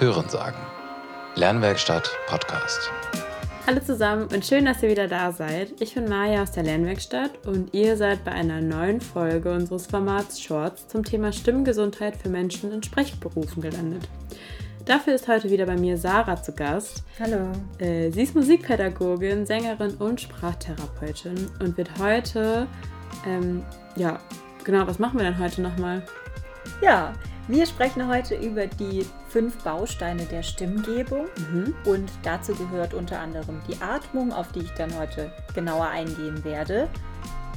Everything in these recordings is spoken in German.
Hören sagen. Lernwerkstatt Podcast. Hallo zusammen und schön, dass ihr wieder da seid. Ich bin Maja aus der Lernwerkstatt und ihr seid bei einer neuen Folge unseres Formats Shorts zum Thema Stimmgesundheit für Menschen in Sprechberufen gelandet. Dafür ist heute wieder bei mir Sarah zu Gast. Hallo. Äh, sie ist Musikpädagogin, Sängerin und Sprachtherapeutin und wird heute, ähm, ja, genau, was machen wir denn heute nochmal? Ja, wir sprechen heute über die fünf Bausteine der Stimmgebung mhm. und dazu gehört unter anderem die Atmung, auf die ich dann heute genauer eingehen werde,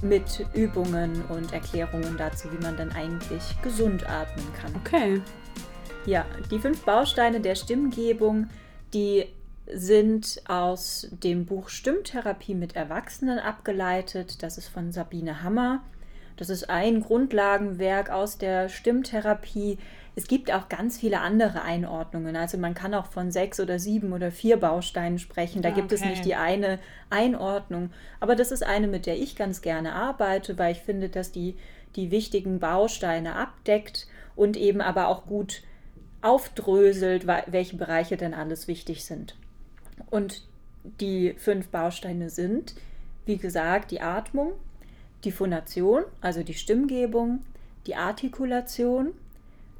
mit Übungen und Erklärungen dazu, wie man dann eigentlich gesund atmen kann. Okay. Ja, die fünf Bausteine der Stimmgebung, die sind aus dem Buch Stimmtherapie mit Erwachsenen abgeleitet. Das ist von Sabine Hammer. Das ist ein Grundlagenwerk aus der Stimmtherapie. Es gibt auch ganz viele andere Einordnungen. Also man kann auch von sechs oder sieben oder vier Bausteinen sprechen. Da okay. gibt es nicht die eine Einordnung. Aber das ist eine, mit der ich ganz gerne arbeite, weil ich finde, dass die die wichtigen Bausteine abdeckt und eben aber auch gut aufdröselt, welche Bereiche denn alles wichtig sind. Und die fünf Bausteine sind, wie gesagt, die Atmung, die Phonation, also die Stimmgebung, die Artikulation,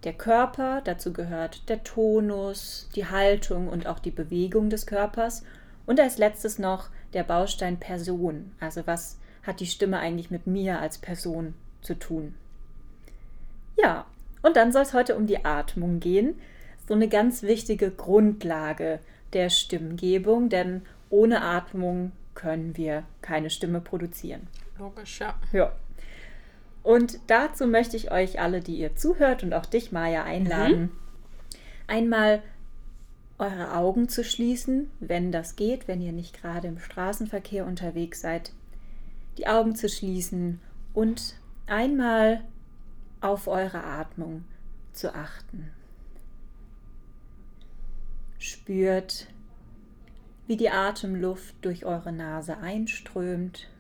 der Körper, dazu gehört der Tonus, die Haltung und auch die Bewegung des Körpers und als letztes noch der Baustein Person, also was hat die Stimme eigentlich mit mir als Person zu tun. Ja, und dann soll es heute um die Atmung gehen. So eine ganz wichtige Grundlage der Stimmgebung, denn ohne Atmung können wir keine Stimme produzieren. Logisch, ja. Ja. Und dazu möchte ich euch alle, die ihr zuhört und auch dich, Maja, einladen, mhm. einmal eure Augen zu schließen, wenn das geht, wenn ihr nicht gerade im Straßenverkehr unterwegs seid, die Augen zu schließen und einmal auf eure Atmung zu achten. Spürt, wie die Atemluft durch eure Nase einströmt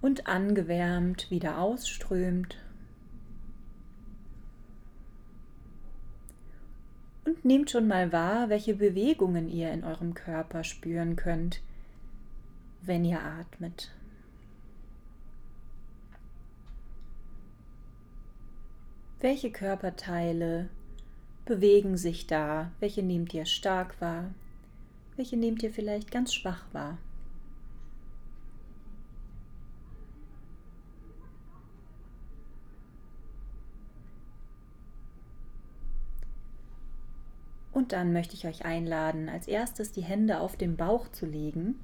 und angewärmt wieder ausströmt. Und nehmt schon mal wahr, welche Bewegungen ihr in eurem Körper spüren könnt, wenn ihr atmet. Welche Körperteile bewegen sich da? Welche nehmt ihr stark wahr? Welche nehmt ihr vielleicht ganz schwach wahr? Und dann möchte ich euch einladen, als erstes die Hände auf den Bauch zu legen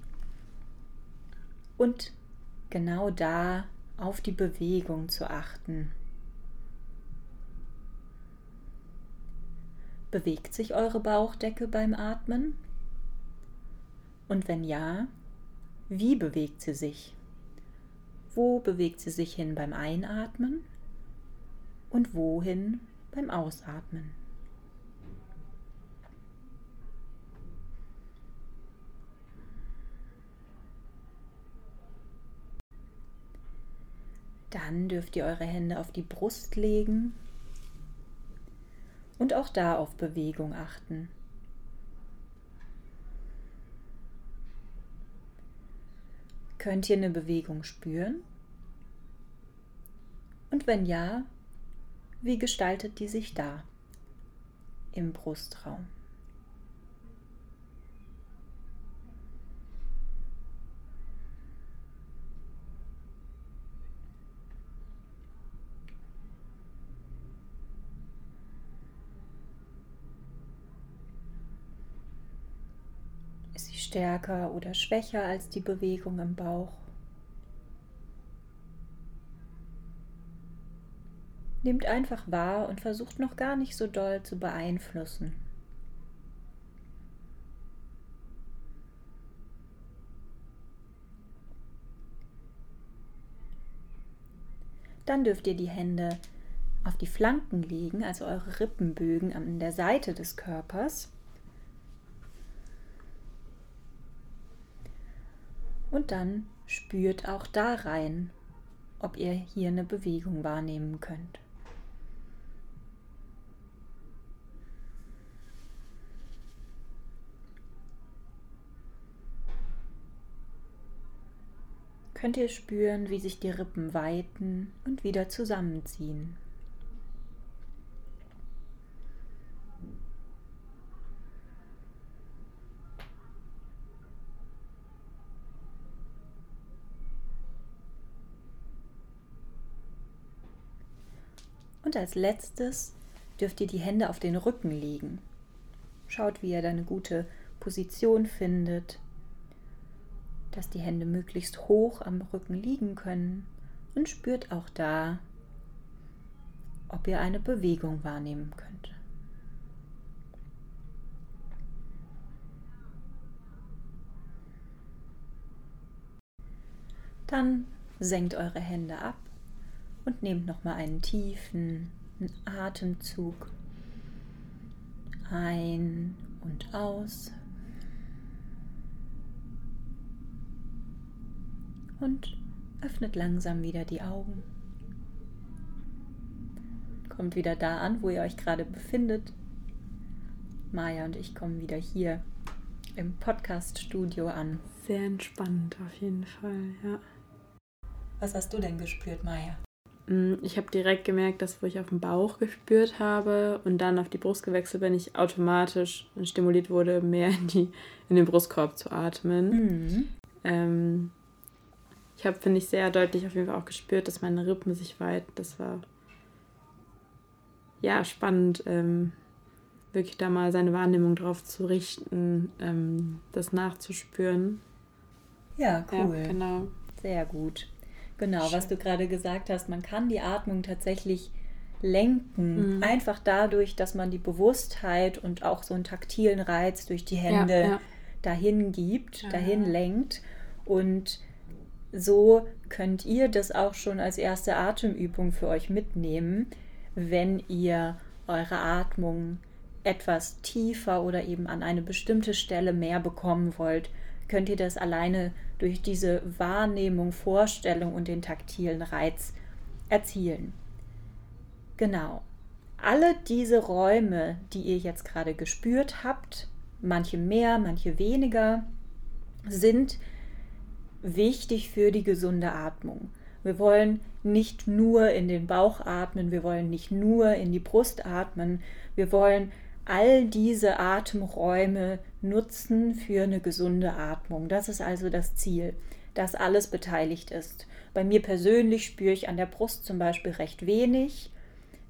und genau da auf die Bewegung zu achten. Bewegt sich eure Bauchdecke beim Atmen? Und wenn ja, wie bewegt sie sich? Wo bewegt sie sich hin beim Einatmen und wohin beim Ausatmen? Dann dürft ihr eure Hände auf die Brust legen und auch da auf Bewegung achten. Könnt ihr eine Bewegung spüren? Und wenn ja, wie gestaltet die sich da im Brustraum? Stärker oder schwächer als die Bewegung im Bauch. Nehmt einfach wahr und versucht noch gar nicht so doll zu beeinflussen. Dann dürft ihr die Hände auf die Flanken legen, also eure Rippenbögen an der Seite des Körpers. Und dann spürt auch da rein, ob ihr hier eine Bewegung wahrnehmen könnt. Könnt ihr spüren, wie sich die Rippen weiten und wieder zusammenziehen. Und als letztes dürft ihr die Hände auf den Rücken legen. Schaut, wie ihr da eine gute Position findet, dass die Hände möglichst hoch am Rücken liegen können und spürt auch da, ob ihr eine Bewegung wahrnehmen könnt. Dann senkt eure Hände ab und nehmt noch mal einen tiefen Atemzug ein und aus. Und öffnet langsam wieder die Augen. Kommt wieder da an, wo ihr euch gerade befindet. Maja und ich kommen wieder hier im Podcast-Studio an. Sehr entspannt auf jeden Fall, ja. Was hast du denn gespürt, Maja? Mm, ich habe direkt gemerkt, dass wo ich auf den Bauch gespürt habe und dann auf die Brust gewechselt bin, ich automatisch stimuliert wurde, mehr in, die, in den Brustkorb zu atmen. Mhm. Ähm, ich habe, finde ich, sehr deutlich auf jeden Fall auch gespürt, dass meine Rippen sich weiten. Das war ja spannend, ähm, wirklich da mal seine Wahrnehmung drauf zu richten, ähm, das nachzuspüren. Ja, cool. Ja, genau. Sehr gut. Genau, was du gerade gesagt hast, man kann die Atmung tatsächlich lenken, mhm. einfach dadurch, dass man die Bewusstheit und auch so einen taktilen Reiz durch die Hände ja, ja. dahin gibt, ja. dahin lenkt. Und so könnt ihr das auch schon als erste Atemübung für euch mitnehmen, wenn ihr eure Atmung etwas tiefer oder eben an eine bestimmte Stelle mehr bekommen wollt, könnt ihr das alleine durch diese Wahrnehmung, Vorstellung und den taktilen Reiz erzielen. Genau. Alle diese Räume, die ihr jetzt gerade gespürt habt, manche mehr, manche weniger, sind wichtig für die gesunde Atmung. Wir wollen nicht nur in den Bauch atmen, wir wollen nicht nur in die Brust atmen, wir wollen all diese Atemräume nutzen für eine gesunde Atmung. Das ist also das Ziel, dass alles beteiligt ist. Bei mir persönlich spüre ich an der Brust zum Beispiel recht wenig.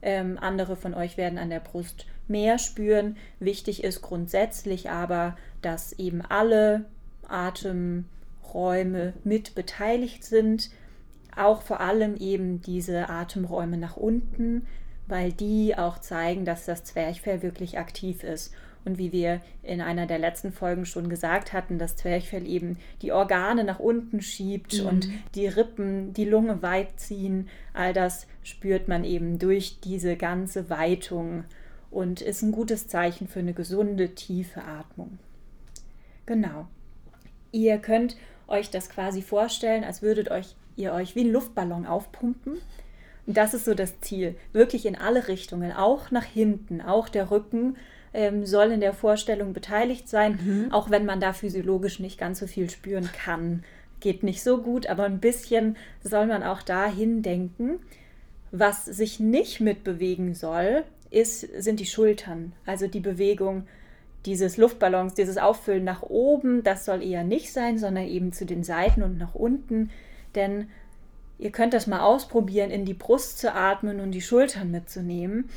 Ähm, andere von euch werden an der Brust mehr spüren. Wichtig ist grundsätzlich aber, dass eben alle Atemräume mit beteiligt sind. Auch vor allem eben diese Atemräume nach unten, weil die auch zeigen, dass das Zwerchfell wirklich aktiv ist. Und wie wir in einer der letzten Folgen schon gesagt hatten, das Zwerchfell eben die Organe nach unten schiebt mhm. und die Rippen, die Lunge weit ziehen. All das spürt man eben durch diese ganze Weitung und ist ein gutes Zeichen für eine gesunde, tiefe Atmung. Genau. Ihr könnt euch das quasi vorstellen, als würdet euch, ihr euch wie einen Luftballon aufpumpen das ist so das Ziel. Wirklich in alle Richtungen, auch nach hinten, auch der Rücken ähm, soll in der Vorstellung beteiligt sein, mhm. auch wenn man da physiologisch nicht ganz so viel spüren kann. Geht nicht so gut, aber ein bisschen soll man auch dahin denken. Was sich nicht mitbewegen soll, ist, sind die Schultern. Also die Bewegung dieses Luftballons, dieses Auffüllen nach oben, das soll eher nicht sein, sondern eben zu den Seiten und nach unten. Denn Ihr könnt das mal ausprobieren, in die Brust zu atmen und die Schultern mitzunehmen.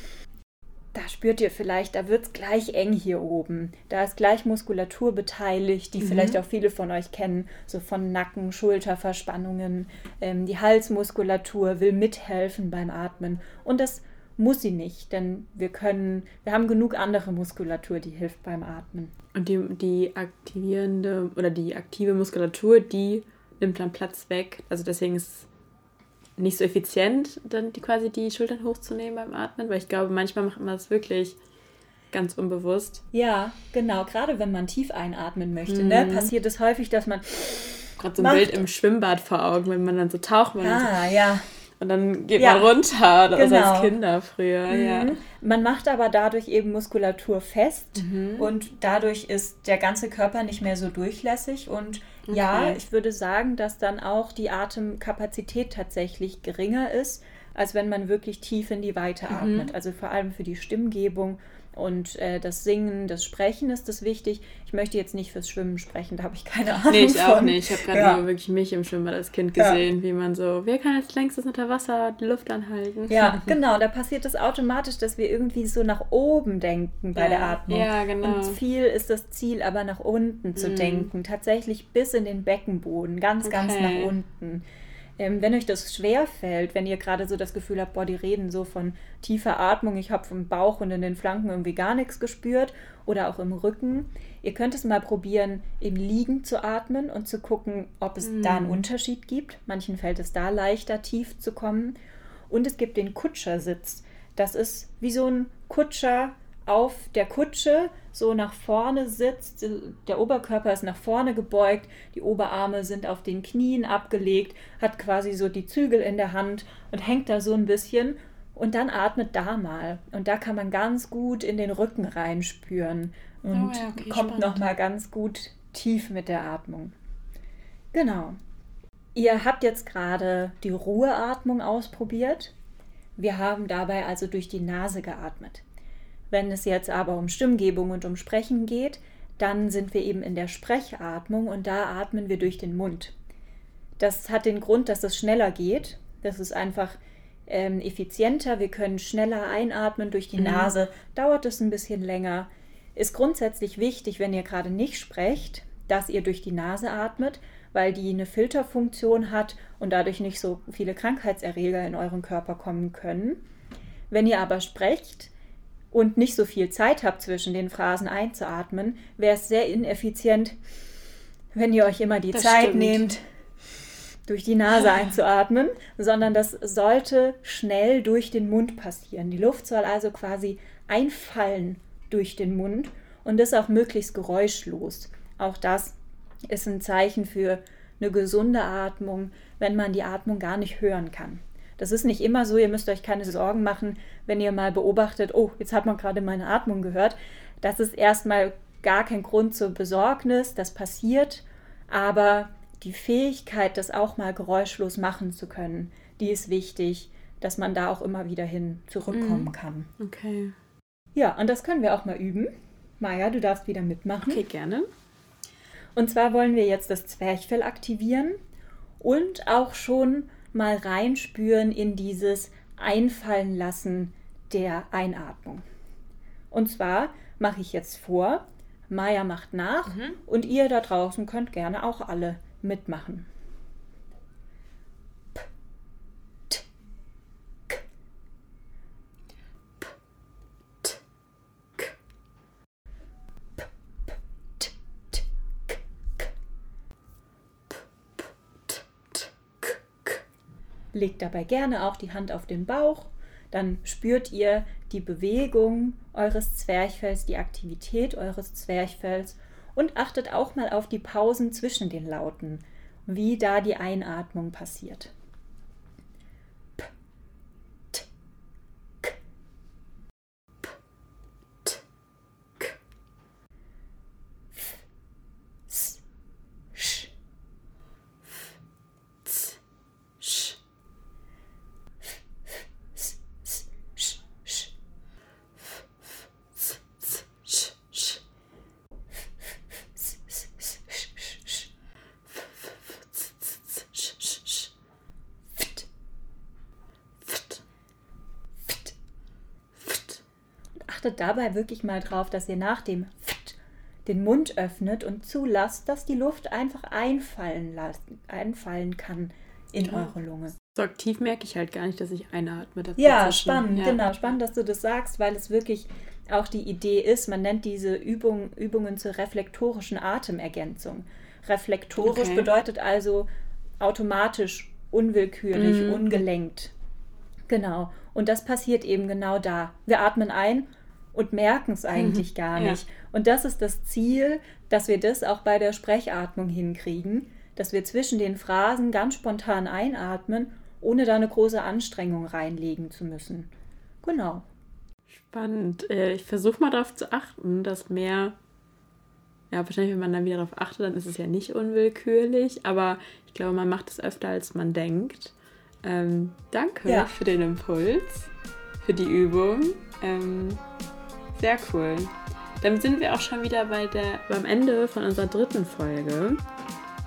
Da spürt ihr vielleicht, da wird es gleich eng hier oben. Da ist gleich Muskulatur beteiligt, die mhm. vielleicht auch viele von euch kennen, so von Nacken, Schulterverspannungen. Ähm, die Halsmuskulatur will mithelfen beim Atmen. Und das muss sie nicht, denn wir können, wir haben genug andere Muskulatur, die hilft beim Atmen. Und die, die aktivierende oder die aktive Muskulatur, die nimmt dann Platz weg. Also deswegen ist nicht so effizient, dann die, quasi die Schultern hochzunehmen beim Atmen, weil ich glaube, manchmal macht man das wirklich ganz unbewusst. Ja, genau. Gerade wenn man tief einatmen möchte, ne, mhm. ne, passiert es häufig, dass man. Gerade so ein macht. Bild im Schwimmbad vor Augen, wenn man dann so taucht. Man ah, so, ja. Und dann geht ja. man runter, das genau. als Kinder früher. Mhm. Ja. Man macht aber dadurch eben Muskulatur fest mhm. und dadurch ist der ganze Körper nicht mehr so durchlässig. Und okay. ja, ich würde sagen, dass dann auch die Atemkapazität tatsächlich geringer ist, als wenn man wirklich tief in die Weite mhm. atmet. Also vor allem für die Stimmgebung und äh, das Singen, das Sprechen ist das wichtig. Ich möchte jetzt nicht fürs Schwimmen sprechen, da habe ich keine Ahnung. Nee, ich von. auch nicht. Ich habe gerade ja. nur wirklich mich im Schwimmbad als Kind gesehen, ja. wie man so, wer kann als längstes unter Wasser die Luft anhalten? Ja, genau. Da passiert es das automatisch, dass wir irgendwie so nach oben denken bei ja. der Atmung. Ja, genau. Und viel ist das Ziel, aber nach unten zu mhm. denken. Tatsächlich bis in den Beckenboden, ganz, okay. ganz nach unten. Ähm, wenn euch das schwer fällt, wenn ihr gerade so das Gefühl habt, boah, die reden so von tiefer Atmung, ich habe vom Bauch und in den Flanken irgendwie gar nichts gespürt oder auch im Rücken, ihr könnt es mal probieren, im Liegen zu atmen und zu gucken, ob es mm. da einen Unterschied gibt. Manchen fällt es da leichter, tief zu kommen. Und es gibt den Kutschersitz. Das ist wie so ein Kutscher auf der Kutsche so nach vorne sitzt. Der Oberkörper ist nach vorne gebeugt, die Oberarme sind auf den Knien abgelegt, hat quasi so die Zügel in der Hand und hängt da so ein bisschen. Und dann atmet da mal. Und da kann man ganz gut in den Rücken reinspüren und oh ja, okay, kommt nochmal ganz gut tief mit der Atmung. Genau. Ihr habt jetzt gerade die Ruheatmung ausprobiert. Wir haben dabei also durch die Nase geatmet. Wenn es jetzt aber um Stimmgebung und um Sprechen geht, dann sind wir eben in der Sprechatmung und da atmen wir durch den Mund. Das hat den Grund, dass es schneller geht. Das ist einfach ähm, effizienter. Wir können schneller einatmen durch die mhm. Nase. Dauert es ein bisschen länger. Ist grundsätzlich wichtig, wenn ihr gerade nicht sprecht, dass ihr durch die Nase atmet, weil die eine Filterfunktion hat und dadurch nicht so viele Krankheitserreger in euren Körper kommen können. Wenn ihr aber sprecht, und nicht so viel Zeit habt zwischen den Phrasen einzuatmen, wäre es sehr ineffizient, wenn ihr euch immer die das Zeit stimmt. nehmt, durch die Nase einzuatmen, sondern das sollte schnell durch den Mund passieren. Die Luft soll also quasi einfallen durch den Mund und das auch möglichst geräuschlos. Auch das ist ein Zeichen für eine gesunde Atmung, wenn man die Atmung gar nicht hören kann. Das ist nicht immer so, ihr müsst euch keine Sorgen machen, wenn ihr mal beobachtet, oh, jetzt hat man gerade meine Atmung gehört. Das ist erstmal gar kein Grund zur Besorgnis, das passiert, aber die Fähigkeit, das auch mal geräuschlos machen zu können, die ist wichtig, dass man da auch immer wieder hin zurückkommen mhm. kann. Okay. Ja, und das können wir auch mal üben. Maja, du darfst wieder mitmachen. Okay, gerne. Und zwar wollen wir jetzt das Zwerchfell aktivieren und auch schon mal reinspüren in dieses Einfallen lassen der Einatmung. Und zwar mache ich jetzt vor, Maya macht nach mhm. und ihr da draußen könnt gerne auch alle mitmachen. Legt dabei gerne auch die Hand auf den Bauch. Dann spürt ihr die Bewegung eures Zwerchfells, die Aktivität eures Zwerchfells und achtet auch mal auf die Pausen zwischen den Lauten, wie da die Einatmung passiert. Achtet dabei wirklich mal drauf, dass ihr nach dem den Mund öffnet und zulasst, dass die Luft einfach einfallen, lassen, einfallen kann in ja. eure Lunge. So aktiv merke ich halt gar nicht, dass ich einatme. Ja, spannend, ja. genau. Spannend, dass du das sagst, weil es wirklich auch die Idee ist, man nennt diese Übung, Übungen zur reflektorischen Atemergänzung. Reflektorisch okay. bedeutet also automatisch, unwillkürlich, mhm. ungelenkt. Genau. Und das passiert eben genau da. Wir atmen ein und merken es eigentlich mhm. gar nicht. Ja. Und das ist das Ziel, dass wir das auch bei der Sprechatmung hinkriegen, dass wir zwischen den Phrasen ganz spontan einatmen ohne da eine große Anstrengung reinlegen zu müssen. Genau. Spannend. Äh, ich versuche mal darauf zu achten, dass mehr, ja, wahrscheinlich, wenn man dann wieder darauf achtet, dann ist es ja nicht unwillkürlich, aber ich glaube, man macht es öfter, als man denkt. Ähm, danke Ja. für den Impuls, für die Übung. Ähm, sehr cool. Dann sind wir auch schon wieder bei der, beim Ende von unserer dritten Folge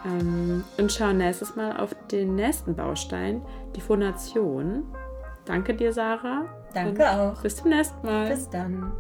ähm, und schauen nächstes Mal auf den nächsten Baustein, die Phonation. Danke dir, Sarah. Danke und auch. Bis zum nächsten Mal. Bis dann.